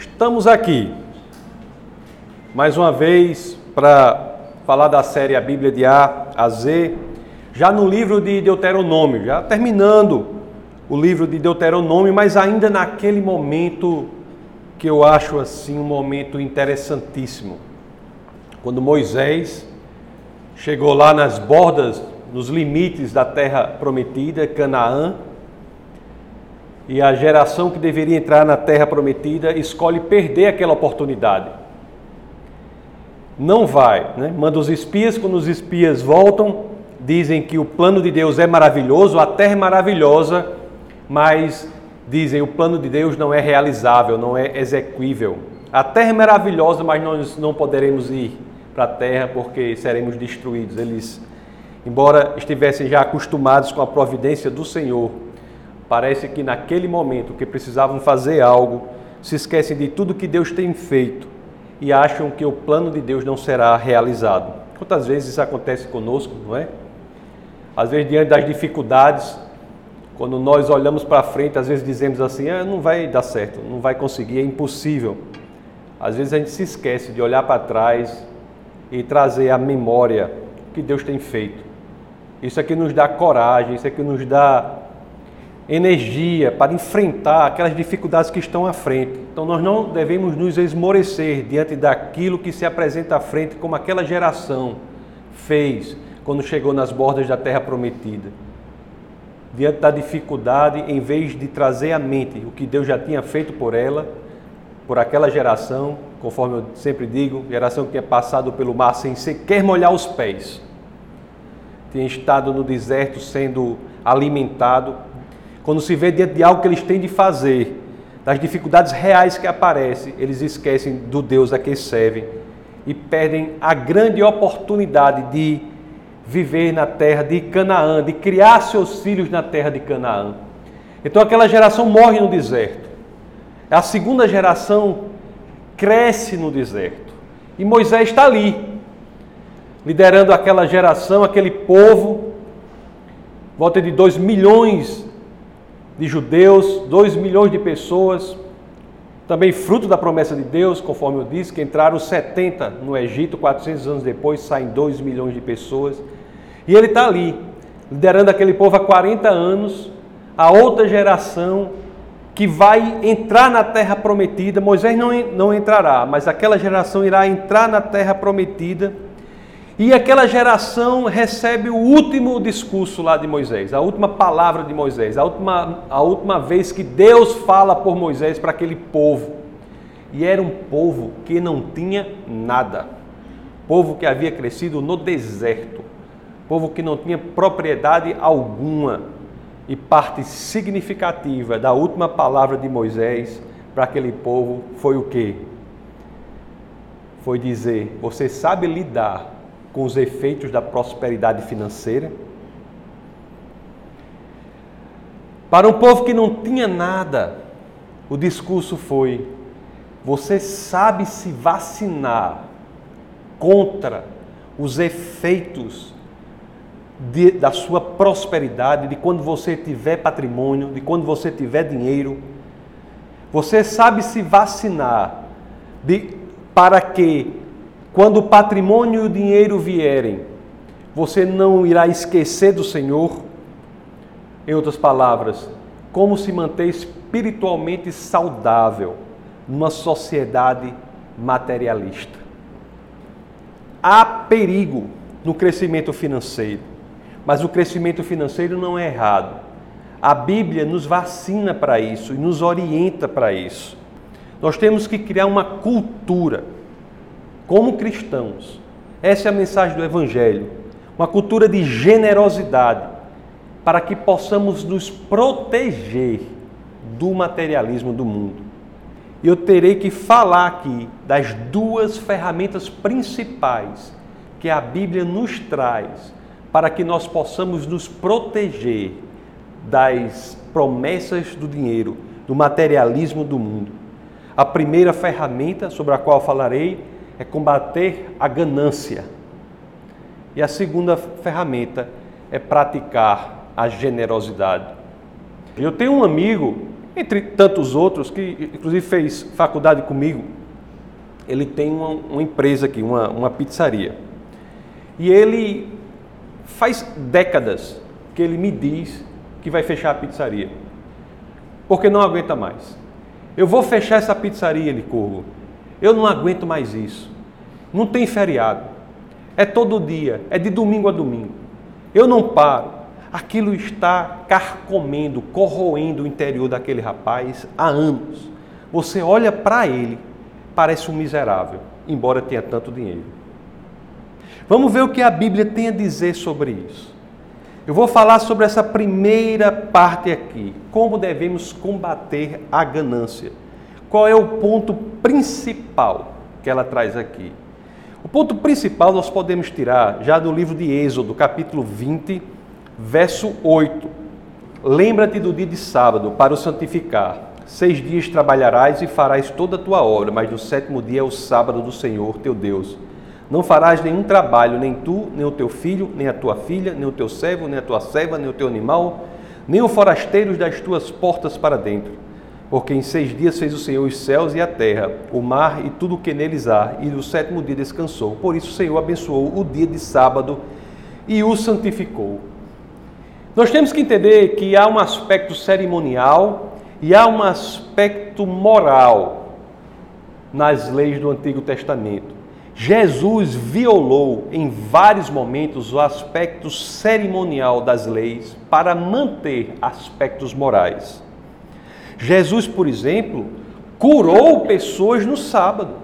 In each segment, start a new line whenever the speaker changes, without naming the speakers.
Estamos aqui mais uma vez para falar da série A Bíblia de A a Z, já no livro de Deuteronômio, já terminando o livro de Deuteronômio, mas ainda naquele momento que eu acho assim um momento interessantíssimo. Quando Moisés chegou lá nas bordas, nos limites da terra prometida, Canaã, e a geração que deveria entrar na terra prometida escolhe perder aquela oportunidade. Não vai, né? manda os espias, quando os espias voltam, dizem que o plano de Deus é maravilhoso, a terra é maravilhosa, mas dizem o plano de Deus não é realizável, não é execuível. A terra é maravilhosa, mas nós não poderemos ir para a terra porque seremos destruídos. Eles, embora estivessem já acostumados com a providência do Senhor, Parece que naquele momento que precisavam fazer algo, se esquecem de tudo que Deus tem feito e acham que o plano de Deus não será realizado. Quantas vezes isso acontece conosco, não é? Às vezes, diante das dificuldades, quando nós olhamos para frente, às vezes dizemos assim: ah, não vai dar certo, não vai conseguir, é impossível. Às vezes a gente se esquece de olhar para trás e trazer à memória o que Deus tem feito. Isso aqui nos dá coragem, isso aqui nos dá energia para enfrentar aquelas dificuldades que estão à frente. Então nós não devemos nos esmorecer diante daquilo que se apresenta à frente, como aquela geração fez quando chegou nas bordas da terra prometida. Diante da dificuldade, em vez de trazer à mente o que Deus já tinha feito por ela, por aquela geração, conforme eu sempre digo, geração que tinha passado pelo mar sem sequer molhar os pés, tinha estado no deserto sendo alimentado quando se vê diante de algo que eles têm de fazer, das dificuldades reais que aparecem, eles esquecem do Deus a quem servem e perdem a grande oportunidade de viver na terra de Canaã, de criar seus filhos na terra de Canaã. Então aquela geração morre no deserto. A segunda geração cresce no deserto. E Moisés está ali, liderando aquela geração, aquele povo, volta de dois milhões de judeus, 2 milhões de pessoas, também fruto da promessa de Deus, conforme eu disse, que entraram 70 no Egito, 400 anos depois saem 2 milhões de pessoas. E ele está ali, liderando aquele povo há 40 anos, a outra geração que vai entrar na terra prometida. Moisés não, não entrará, mas aquela geração irá entrar na terra prometida e aquela geração recebe o último discurso lá de Moisés, a última palavra de Moisés, a última, a última vez que Deus fala por Moisés para aquele povo. E era um povo que não tinha nada, povo que havia crescido no deserto, povo que não tinha propriedade alguma. E parte significativa da última palavra de Moisés para aquele povo foi o que? Foi dizer: Você sabe lidar com os efeitos da prosperidade financeira. Para um povo que não tinha nada, o discurso foi: você sabe se vacinar contra os efeitos de, da sua prosperidade, de quando você tiver patrimônio, de quando você tiver dinheiro. Você sabe se vacinar de, para que quando o patrimônio e o dinheiro vierem, você não irá esquecer do Senhor. Em outras palavras, como se manter espiritualmente saudável numa sociedade materialista. Há perigo no crescimento financeiro, mas o crescimento financeiro não é errado. A Bíblia nos vacina para isso e nos orienta para isso. Nós temos que criar uma cultura como cristãos. Essa é a mensagem do Evangelho. Uma cultura de generosidade para que possamos nos proteger do materialismo do mundo. Eu terei que falar aqui das duas ferramentas principais que a Bíblia nos traz para que nós possamos nos proteger das promessas do dinheiro, do materialismo do mundo. A primeira ferramenta sobre a qual falarei é combater a ganância. E a segunda ferramenta é praticar a generosidade. Eu tenho um amigo entre tantos outros, que inclusive fez faculdade comigo, ele tem uma, uma empresa aqui, uma, uma pizzaria. E ele faz décadas que ele me diz que vai fechar a pizzaria, porque não aguenta mais. Eu vou fechar essa pizzaria, Licurgo. Eu não aguento mais isso. Não tem feriado. É todo dia, é de domingo a domingo. Eu não paro. Aquilo está carcomendo, corroendo o interior daquele rapaz há anos. Você olha para ele, parece um miserável, embora tenha tanto dinheiro. Vamos ver o que a Bíblia tem a dizer sobre isso. Eu vou falar sobre essa primeira parte aqui, como devemos combater a ganância. Qual é o ponto principal que ela traz aqui? O ponto principal nós podemos tirar já do livro de Êxodo, capítulo 20, verso 8. Lembra-te do dia de sábado para o santificar. Seis dias trabalharás e farás toda a tua obra, mas no sétimo dia é o sábado do Senhor teu Deus. Não farás nenhum trabalho, nem tu, nem o teu filho, nem a tua filha, nem o teu servo, nem a tua serva, nem o teu animal, nem o forasteiro das tuas portas para dentro. Porque em seis dias fez o Senhor os céus e a terra, o mar e tudo o que neles há, e no sétimo dia descansou. Por isso o Senhor abençoou o dia de sábado e o santificou. Nós temos que entender que há um aspecto cerimonial e há um aspecto moral nas leis do Antigo Testamento. Jesus violou em vários momentos o aspecto cerimonial das leis para manter aspectos morais. Jesus, por exemplo, curou pessoas no sábado.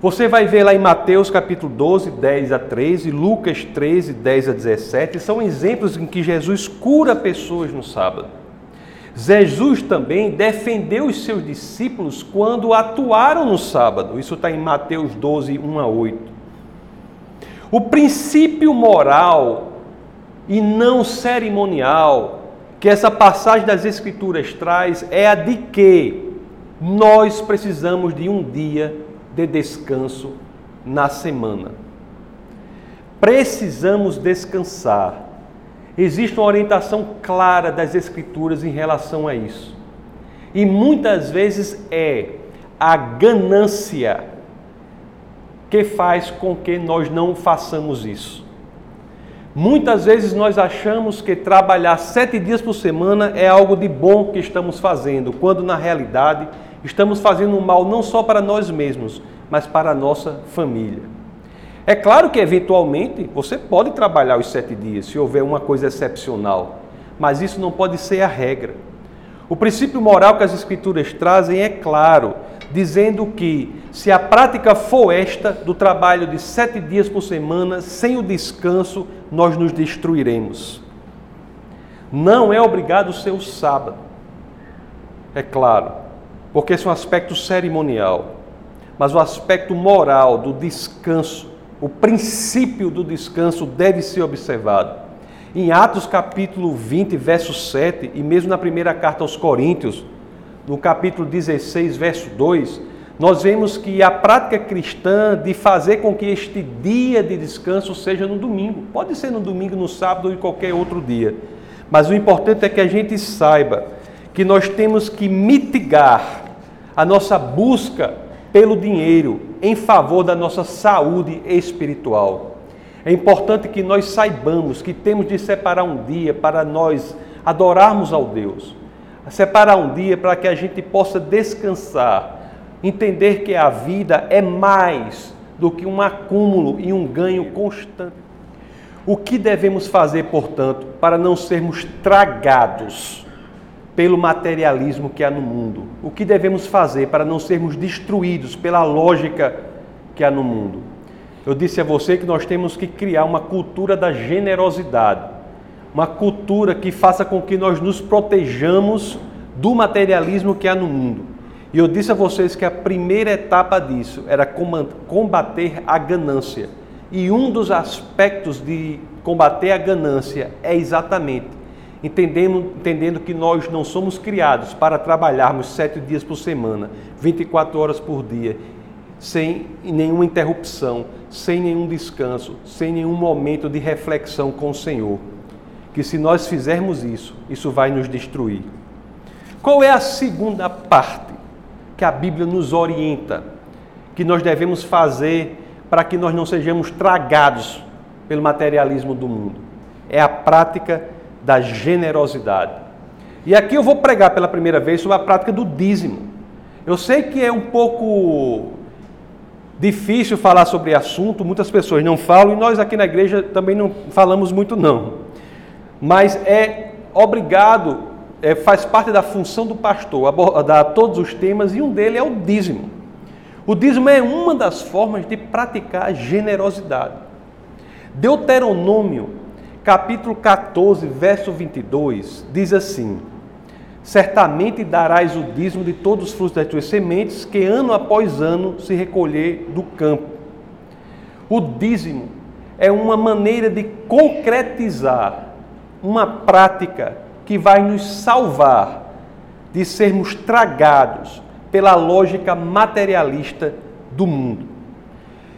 Você vai ver lá em Mateus capítulo 12, 10 a 13, Lucas 13, 10 a 17, são exemplos em que Jesus cura pessoas no sábado. Jesus também defendeu os seus discípulos quando atuaram no sábado. Isso está em Mateus 12, 1 a 8. O princípio moral e não cerimonial que essa passagem das Escrituras traz é a de que nós precisamos de um dia de descanso na semana. Precisamos descansar Existe uma orientação clara das Escrituras em relação a isso. E muitas vezes é a ganância que faz com que nós não façamos isso. Muitas vezes nós achamos que trabalhar sete dias por semana é algo de bom que estamos fazendo, quando na realidade estamos fazendo mal não só para nós mesmos, mas para a nossa família. É claro que, eventualmente, você pode trabalhar os sete dias, se houver uma coisa excepcional, mas isso não pode ser a regra. O princípio moral que as Escrituras trazem é claro, dizendo que, se a prática for esta, do trabalho de sete dias por semana, sem o descanso, nós nos destruiremos. Não é obrigado ser o sábado, é claro, porque esse é um aspecto cerimonial, mas o aspecto moral do descanso o princípio do descanso deve ser observado. Em Atos capítulo 20, verso 7, e mesmo na primeira carta aos Coríntios, no capítulo 16, verso 2, nós vemos que a prática cristã de fazer com que este dia de descanso seja no domingo. Pode ser no domingo, no sábado ou em qualquer outro dia. Mas o importante é que a gente saiba que nós temos que mitigar a nossa busca pelo dinheiro em favor da nossa saúde espiritual. É importante que nós saibamos que temos de separar um dia para nós adorarmos ao Deus. Separar um dia para que a gente possa descansar, entender que a vida é mais do que um acúmulo e um ganho constante. O que devemos fazer, portanto, para não sermos tragados pelo materialismo que há no mundo. O que devemos fazer para não sermos destruídos pela lógica que há no mundo? Eu disse a você que nós temos que criar uma cultura da generosidade, uma cultura que faça com que nós nos protejamos do materialismo que há no mundo. E eu disse a vocês que a primeira etapa disso era combater a ganância. E um dos aspectos de combater a ganância é exatamente entendendo, entendendo que nós não somos criados para trabalharmos sete dias por semana, 24 horas por dia, sem nenhuma interrupção, sem nenhum descanso, sem nenhum momento de reflexão com o Senhor. Que se nós fizermos isso, isso vai nos destruir. Qual é a segunda parte que a Bíblia nos orienta, que nós devemos fazer para que nós não sejamos tragados pelo materialismo do mundo? É a prática da generosidade. E aqui eu vou pregar pela primeira vez sobre a prática do dízimo. Eu sei que é um pouco difícil falar sobre assunto, muitas pessoas não falam e nós aqui na igreja também não falamos muito não. Mas é obrigado, é, faz parte da função do pastor abordar todos os temas e um deles é o dízimo. O dízimo é uma das formas de praticar generosidade. Deuteronômio, capítulo 14, verso 22, diz assim: Certamente darás o dízimo de todos os frutos das tuas sementes, que ano após ano se recolher do campo. O dízimo é uma maneira de concretizar uma prática que vai nos salvar de sermos tragados pela lógica materialista do mundo.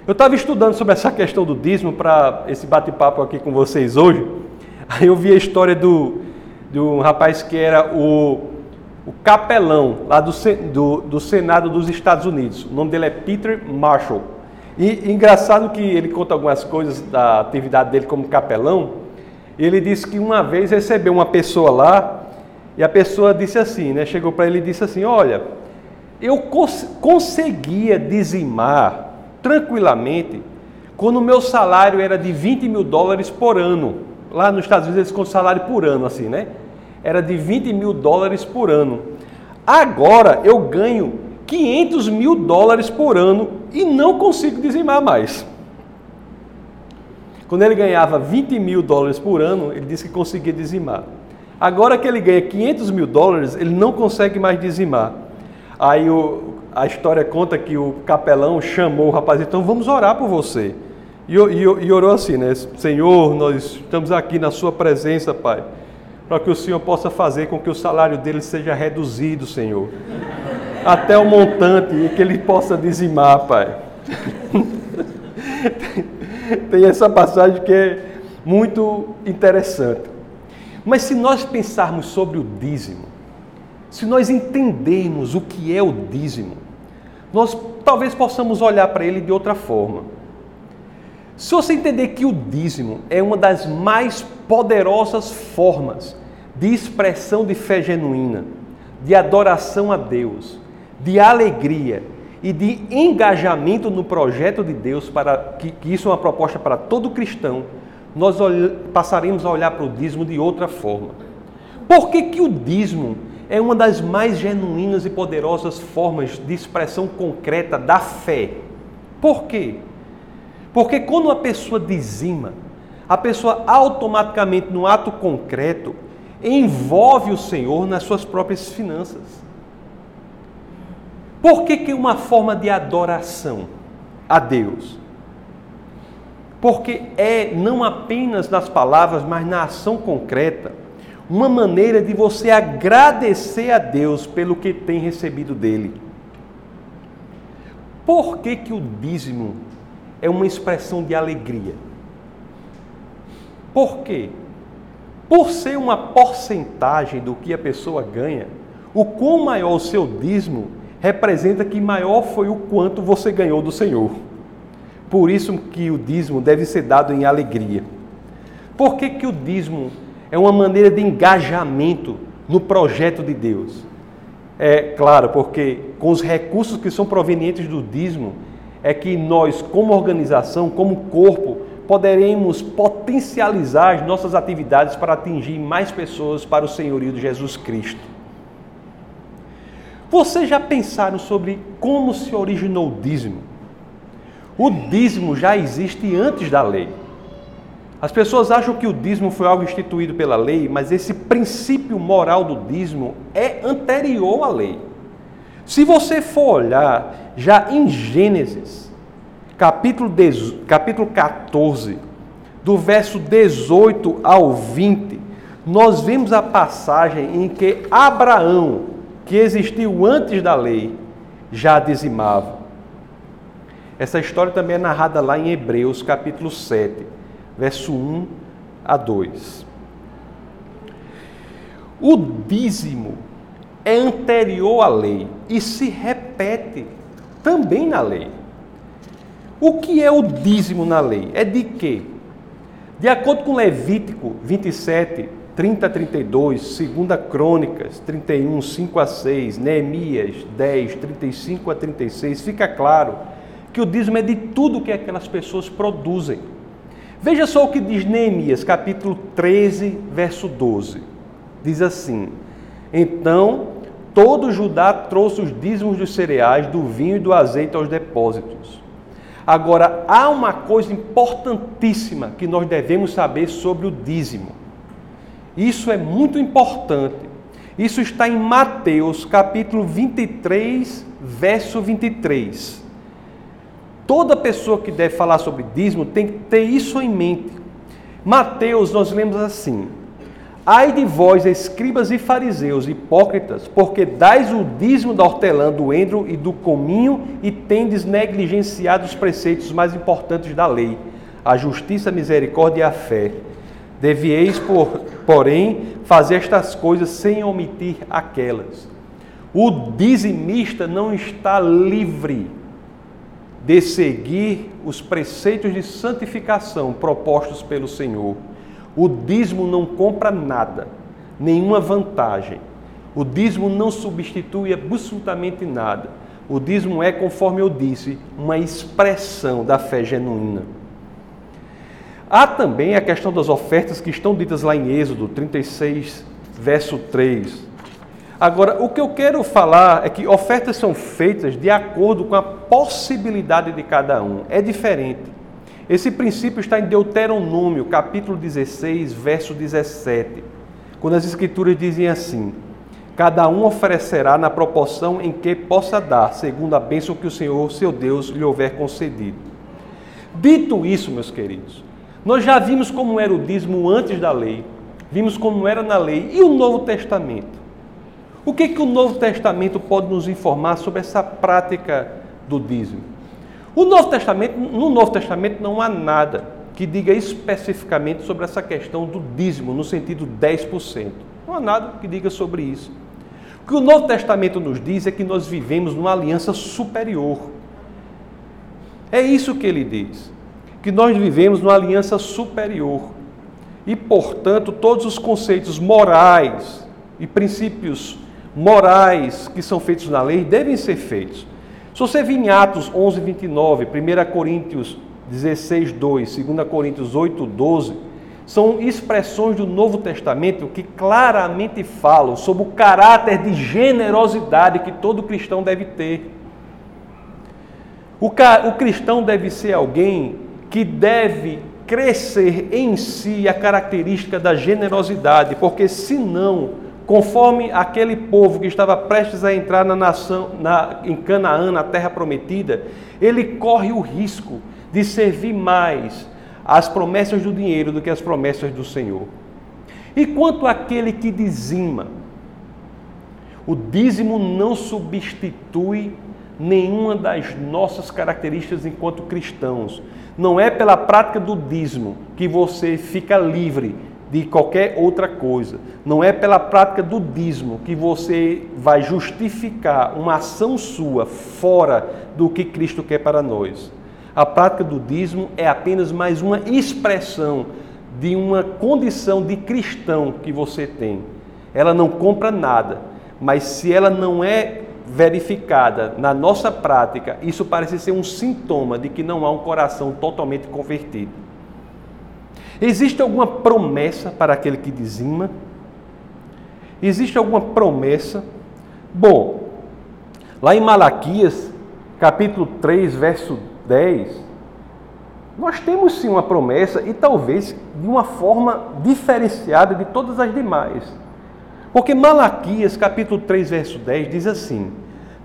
Eu estava estudando sobre essa questão do dízimo para esse bate-papo aqui com vocês hoje. Aí eu vi a história do de um rapaz que era o, o capelão lá do, do, do, Senado dos Estados Unidos. O nome dele é Peter Marshall. E engraçado que ele conta algumas coisas da atividade dele como capelão. Ele disse que uma vez recebeu uma pessoa lá e a pessoa disse assim, né? Chegou para ele e disse assim: Olha, eu cons conseguia dizimar tranquilamente quando o meu salário era de 20 mil dólares por ano. Lá nos Estados Unidos eles contam salário por ano, assim, né? Era de 20 mil dólares por ano. Agora eu ganho 500 mil dólares por ano e não consigo dizimar mais. Quando ele ganhava 20 mil dólares por ano, ele disse que conseguia dizimar. Agora que ele ganha 500 mil dólares, ele não consegue mais dizimar. Aí o, a história conta que o capelão chamou o rapaz, então vamos orar por você. E, e, e orou assim, né? Senhor, nós estamos aqui na Sua presença, Pai, para que o Senhor possa fazer com que o salário dele seja reduzido, Senhor, até o montante e que ele possa dizimar, Pai. Tem essa passagem que é muito interessante. Mas se nós pensarmos sobre o dízimo, se nós entendermos o que é o dízimo, nós talvez possamos olhar para ele de outra forma. Se você entender que o dízimo é uma das mais poderosas formas de expressão de fé genuína, de adoração a Deus, de alegria e de engajamento no projeto de Deus, para que, que isso é uma proposta para todo cristão, nós passaremos a olhar para o dízimo de outra forma. Por que, que o dízimo é uma das mais genuínas e poderosas formas de expressão concreta da fé? Por quê? Porque quando a pessoa dizima, a pessoa automaticamente, no ato concreto, envolve o Senhor nas suas próprias finanças. Por que, que uma forma de adoração a Deus? Porque é não apenas nas palavras, mas na ação concreta, uma maneira de você agradecer a Deus pelo que tem recebido dele. Por que, que o dízimo é uma expressão de alegria. Por quê? Por ser uma porcentagem do que a pessoa ganha, o quão maior o seu dízimo representa que maior foi o quanto você ganhou do Senhor. Por isso que o dízimo deve ser dado em alegria. Por que, que o dízimo é uma maneira de engajamento no projeto de Deus? É claro, porque com os recursos que são provenientes do dízimo, é que nós, como organização, como corpo, poderemos potencializar as nossas atividades para atingir mais pessoas para o senhorio de Jesus Cristo. Vocês já pensaram sobre como se originou o dízimo? O dízimo já existe antes da lei. As pessoas acham que o dízimo foi algo instituído pela lei, mas esse princípio moral do dízimo é anterior à lei. Se você for olhar já em Gênesis, capítulo, 10, capítulo 14, do verso 18 ao 20, nós vemos a passagem em que Abraão, que existiu antes da lei, já dizimava. Essa história também é narrada lá em Hebreus, capítulo 7, verso 1 a 2. O dízimo é anterior à lei e se repete também na lei. O que é o dízimo na lei? É de quê? De acordo com Levítico 27, 30 a 32, 2 Crônicas 31, 5 a 6, Neemias 10, 35 a 36, fica claro que o dízimo é de tudo que aquelas pessoas produzem. Veja só o que diz Neemias, capítulo 13, verso 12. Diz assim: Então todo Judá trouxe os dízimos dos cereais, do vinho e do azeite aos depósitos. Agora, há uma coisa importantíssima que nós devemos saber sobre o dízimo. Isso é muito importante. Isso está em Mateus, capítulo 23, verso 23. Toda pessoa que deve falar sobre dízimo tem que ter isso em mente. Mateus, nós lemos assim: Ai de vós, escribas e fariseus, hipócritas, porque dais o dízimo da hortelã, do endro e do cominho e tendes negligenciado os preceitos mais importantes da lei, a justiça, a misericórdia e a fé. Devieis, por, porém, fazer estas coisas sem omitir aquelas. O dizimista não está livre de seguir os preceitos de santificação propostos pelo Senhor. O dízimo não compra nada, nenhuma vantagem. O dízimo não substitui absolutamente nada. O dízimo é, conforme eu disse, uma expressão da fé genuína. Há também a questão das ofertas que estão ditas lá em Êxodo 36, verso 3. Agora, o que eu quero falar é que ofertas são feitas de acordo com a possibilidade de cada um. É diferente. Esse princípio está em Deuteronômio, capítulo 16, verso 17, quando as escrituras dizem assim: Cada um oferecerá na proporção em que possa dar, segundo a bênção que o Senhor, seu Deus, lhe houver concedido. Dito isso, meus queridos, nós já vimos como era o dízimo antes da lei, vimos como era na lei e o Novo Testamento. O que, que o Novo Testamento pode nos informar sobre essa prática do dízimo? O Novo Testamento, no Novo Testamento não há nada que diga especificamente sobre essa questão do dízimo, no sentido 10%. Não há nada que diga sobre isso. O que o Novo Testamento nos diz é que nós vivemos numa aliança superior. É isso que ele diz que nós vivemos numa aliança superior. E, portanto, todos os conceitos morais e princípios morais que são feitos na lei devem ser feitos. Se você vir em Atos 11, 29, 1 Coríntios 16, 2, 2 Coríntios 8, 12, são expressões do Novo Testamento que claramente falam sobre o caráter de generosidade que todo cristão deve ter. O, cristão deve ser alguém que deve crescer em si a característica da generosidade, porque senão, conforme aquele povo que estava prestes a entrar na nação, na, em Canaã, na terra prometida, ele corre o risco de servir mais às promessas do dinheiro do que às promessas do Senhor. E quanto àquele que dizima, o dízimo não substitui nenhuma das nossas características enquanto cristãos. Não é pela prática do dízimo que você fica livre de qualquer outra coisa. Não é pela prática do dízimo que você vai justificar uma ação sua fora do que Cristo quer para nós. A prática do dízimo é apenas mais uma expressão de uma condição de cristão que você tem. Ela não compra nada, mas se ela não é verificada na nossa prática, isso parece ser um sintoma de que não há um coração totalmente convertido. Existe alguma promessa para aquele que dizima? Existe alguma promessa? Bom, lá em Malaquias, capítulo 3, verso 10, nós temos sim uma promessa e talvez de uma forma diferenciada de todas as demais. Porque Malaquias, capítulo 3, verso 10, diz assim: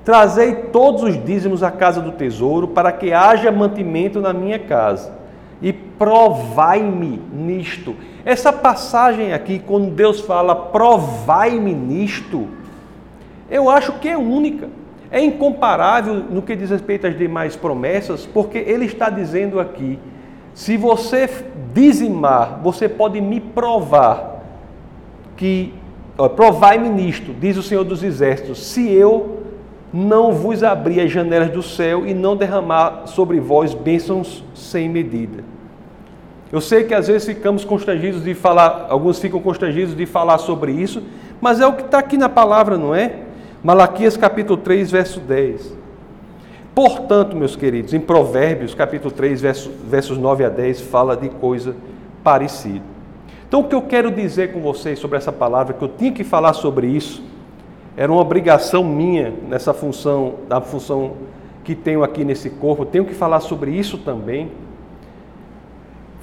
Trazei todos os dízimos à casa do tesouro, para que haja mantimento na minha casa, e provai-me nisto. Essa passagem aqui, quando Deus fala provai-me nisto, eu acho que é única. É incomparável no que diz respeito às demais promessas, porque ele está dizendo aqui: se você dizimar, você pode me provar que provai-me nisto, diz o Senhor dos Exércitos, se eu não vos abrir as janelas do céu e não derramar sobre vós bênçãos sem medida. Eu sei que às vezes ficamos constrangidos de falar, alguns ficam constrangidos de falar sobre isso, mas é o que está aqui na palavra, não é? Malaquias capítulo 3, verso 10. Portanto, meus queridos, em Provérbios capítulo 3, verso, versos 9 a 10, fala de coisa parecida. Então, o que eu quero dizer com vocês sobre essa palavra, que eu tinha que falar sobre isso, era uma obrigação minha nessa função, da função que tenho aqui nesse corpo, eu tenho que falar sobre isso também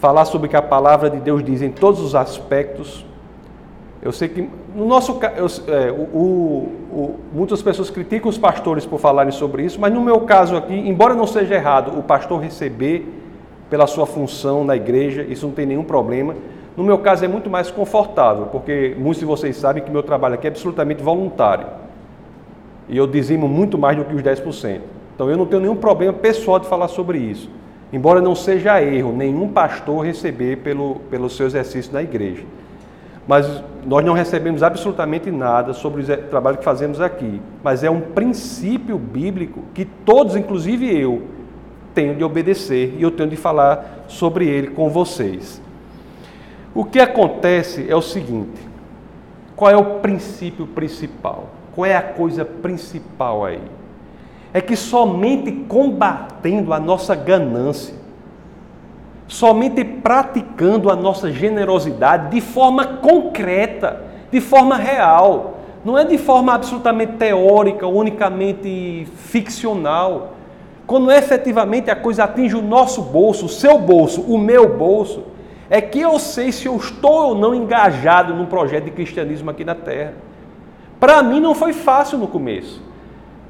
falar sobre o que a palavra de Deus diz em todos os aspectos. Eu sei que no nosso eu, é, o, o, muitas pessoas criticam os pastores por falarem sobre isso, mas no meu caso aqui, embora não seja errado o pastor receber pela sua função na igreja, isso não tem nenhum problema. No meu caso é muito mais confortável, porque muitos de vocês sabem que meu trabalho aqui é absolutamente voluntário. E eu dizimo muito mais do que os 10%. Então eu não tenho nenhum problema pessoal de falar sobre isso. Embora não seja erro nenhum pastor receber pelo, pelo seu exercício na igreja. Mas nós não recebemos absolutamente nada sobre o trabalho que fazemos aqui. Mas é um princípio bíblico que todos, inclusive eu, tenho de obedecer e eu tenho de falar sobre ele com vocês. O que acontece é o seguinte: qual é o princípio principal? Qual é a coisa principal aí? é que somente combatendo a nossa ganância, somente praticando a nossa generosidade de forma concreta, de forma real, não é de forma absolutamente teórica, unicamente ficcional. Quando efetivamente a coisa atinge o nosso bolso, o seu bolso, o meu bolso, é que eu sei se eu estou ou não engajado num projeto de cristianismo aqui na Terra. Para mim não foi fácil no começo.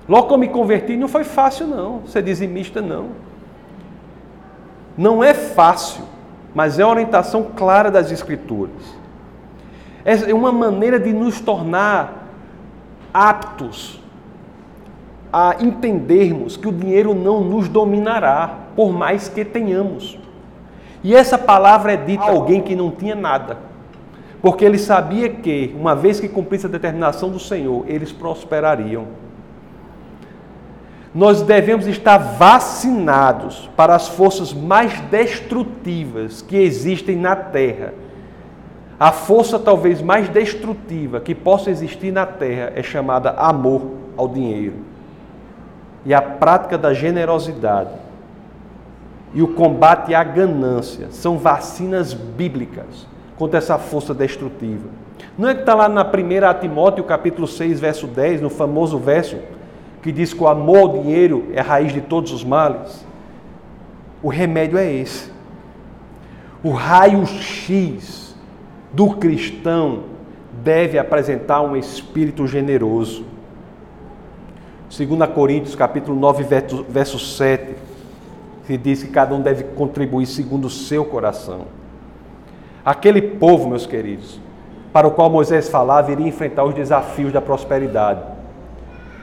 Logo que eu me converti, não foi fácil, não. Ser dizimista, não. Não é fácil, mas é uma orientação clara das Escrituras. É uma maneira de nos tornar aptos a entendermos que o dinheiro não nos dominará, por mais que tenhamos. E essa palavra é dita a alguém que não tinha nada, porque ele sabia que, uma vez que cumprisse a determinação do Senhor, eles prosperariam nós devemos estar vacinados para as forças mais destrutivas que existem na Terra. A força talvez mais destrutiva que possa existir na Terra é chamada amor ao dinheiro. E a prática da generosidade e o combate à ganância são vacinas bíblicas contra essa força destrutiva. Não é que está lá na primeira Timóteo, capítulo 6, verso 10, no famoso verso que diz que o amor ao dinheiro é a raiz de todos os males, o remédio é esse. O raio-x do cristão deve apresentar um espírito generoso. 2 Coríntios capítulo 9, verso 7, que diz que cada um deve contribuir segundo o seu coração. Aquele povo, meus queridos, para o qual Moisés falava, iria enfrentar os desafios da prosperidade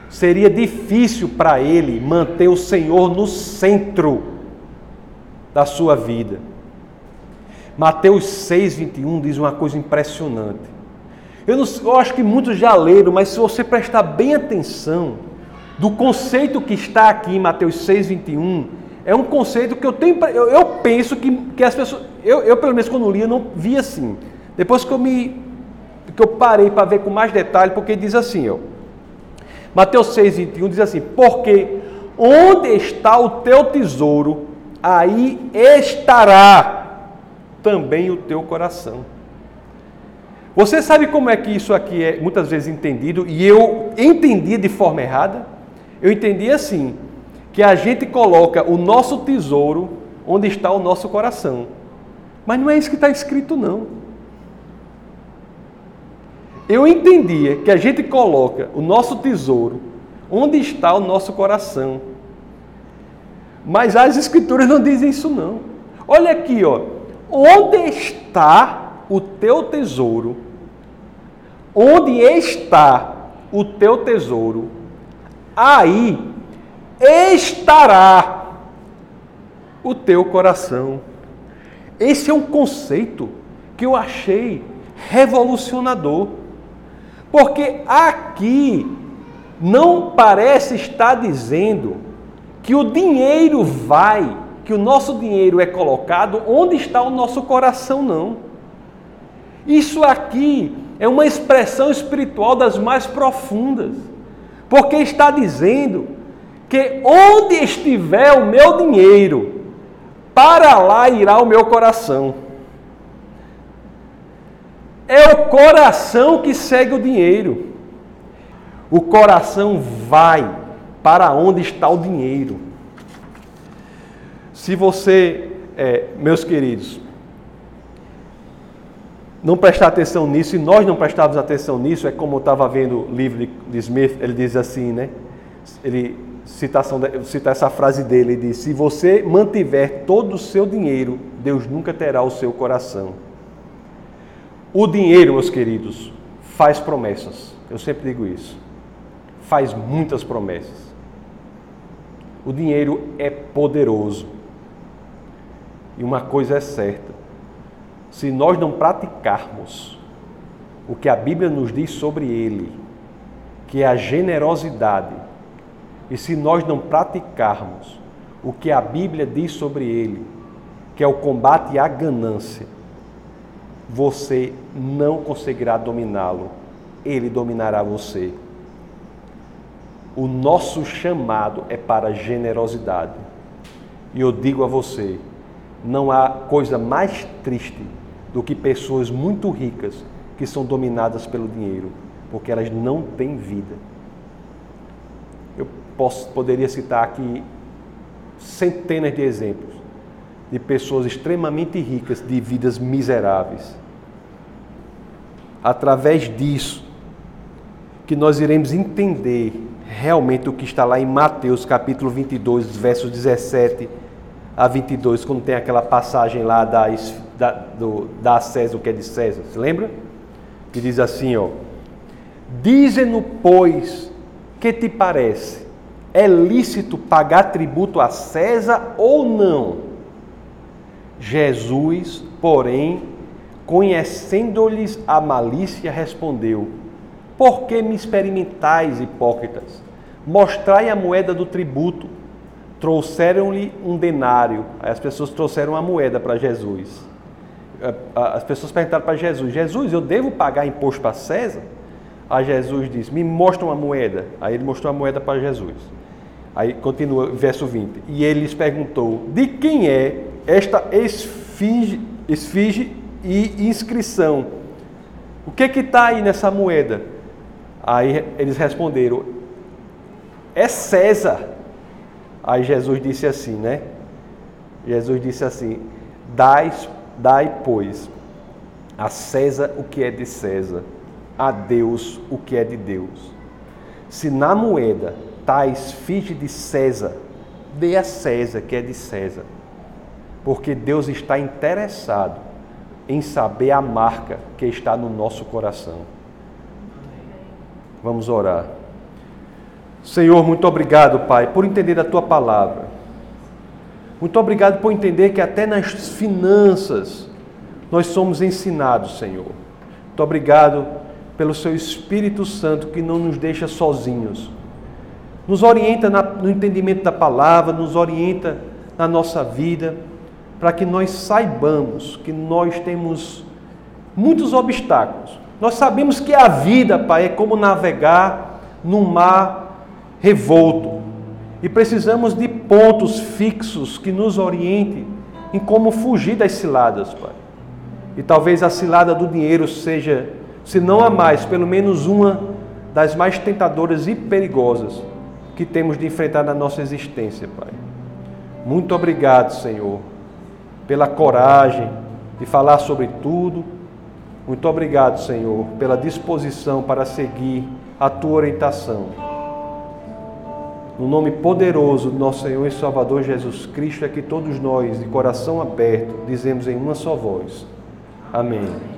seria difícil para ele manter o Senhor no centro da sua vida. Mateus 6, 21 diz uma coisa impressionante. Eu, não, eu acho que muitos já leram, mas se você prestar bem atenção do conceito que está aqui em Mateus 6, 21, é um conceito que eu tenho. Eu, eu penso que, que as pessoas. Eu, eu, pelo menos, quando li, eu não vi assim. Depois que eu me. que eu parei para ver com mais detalhe, porque diz assim, ó. Mateus 6, 21 diz assim: Porque onde está o teu tesouro, aí estará também o teu coração. Você sabe como é que isso aqui é muitas vezes entendido? E eu entendia de forma errada. Eu entendi assim: que a gente coloca o nosso tesouro onde está o nosso coração. Mas não é isso que está escrito, não eu entendia que a gente coloca o nosso tesouro onde está o nosso coração. Mas as escrituras não dizem isso não. Olha aqui, ó. Onde está o teu tesouro? Onde está o teu tesouro? Aí estará o teu coração. Esse é um conceito que eu achei revolucionador. Porque aqui não parece estar dizendo que o dinheiro vai, que o nosso dinheiro é colocado onde está o nosso coração, não. Isso aqui é uma expressão espiritual das mais profundas, porque está dizendo que onde estiver o meu dinheiro, para lá irá o meu coração. É o coração que segue o dinheiro. O coração vai para onde está o dinheiro. Se você, é, meus queridos, não prestar atenção nisso, e nós não prestarmos atenção nisso, é como eu estava vendo o livro de Smith, ele diz assim, né? Ele citação, citar essa frase dele, ele diz: Se você mantiver todo o seu dinheiro, Deus nunca terá o seu coração. O dinheiro, meus queridos, faz promessas. Eu sempre digo isso. Faz muitas promessas. O dinheiro é poderoso. E uma coisa é certa: se nós não praticarmos o que a Bíblia nos diz sobre ele, que é a generosidade, e se nós não praticarmos o que a Bíblia diz sobre ele, que é o combate à ganância, você não conseguirá dominá-lo, ele dominará você. O nosso chamado é para generosidade. E eu digo a você, não há coisa mais triste do que pessoas muito ricas que são dominadas pelo dinheiro, porque elas não têm vida posso, poderia citar aqui centenas de exemplos de pessoas extremamente ricas de vidas miseráveis. Através disso, que nós iremos entender realmente o que está lá em Mateus capítulo 22, versos 17 a 22, quando tem aquela passagem lá da, da, do, da César o que é de César. Você lembra? Que diz assim, ó. Dizem-no, pois, que te parece? É lícito pagar tributo a César ou não? Jesus, porém, conhecendo-lhes a malícia, respondeu: Por que me experimentais, hipócritas? Mostrai a moeda do tributo. Trouxeram-lhe um denário. Aí as pessoas trouxeram a moeda para Jesus. As pessoas perguntaram para Jesus: Jesus, eu devo pagar imposto para César? Aí Jesus disse: Me mostra uma moeda. Aí ele mostrou a moeda para Jesus. Aí continua, verso 20. E ele lhes perguntou: De quem é esta esfinge, esfinge e inscrição? O que que está aí nessa moeda? Aí eles responderam: É César. Aí Jesus disse assim, né? Jesus disse assim: Dai, dai pois, a César o que é de César, a Deus o que é de Deus. Se na moeda tais esfinge de César, dê a César que é de César, porque Deus está interessado em saber a marca que está no nosso coração. Vamos orar. Senhor, muito obrigado, Pai, por entender a tua palavra. Muito obrigado por entender que até nas finanças nós somos ensinados, Senhor. Muito obrigado pelo seu Espírito Santo que não nos deixa sozinhos nos orienta no entendimento da palavra, nos orienta na nossa vida, para que nós saibamos que nós temos muitos obstáculos. Nós sabemos que a vida, Pai, é como navegar num mar revolto. E precisamos de pontos fixos que nos orientem em como fugir das ciladas, Pai. E talvez a cilada do dinheiro seja, se não a mais, pelo menos uma das mais tentadoras e perigosas que temos de enfrentar na nossa existência, Pai. Muito obrigado, Senhor, pela coragem de falar sobre tudo. Muito obrigado, Senhor, pela disposição para seguir a tua orientação. No nome poderoso do nosso Senhor e Salvador Jesus Cristo, é que todos nós, de coração aberto, dizemos em uma só voz: Amém.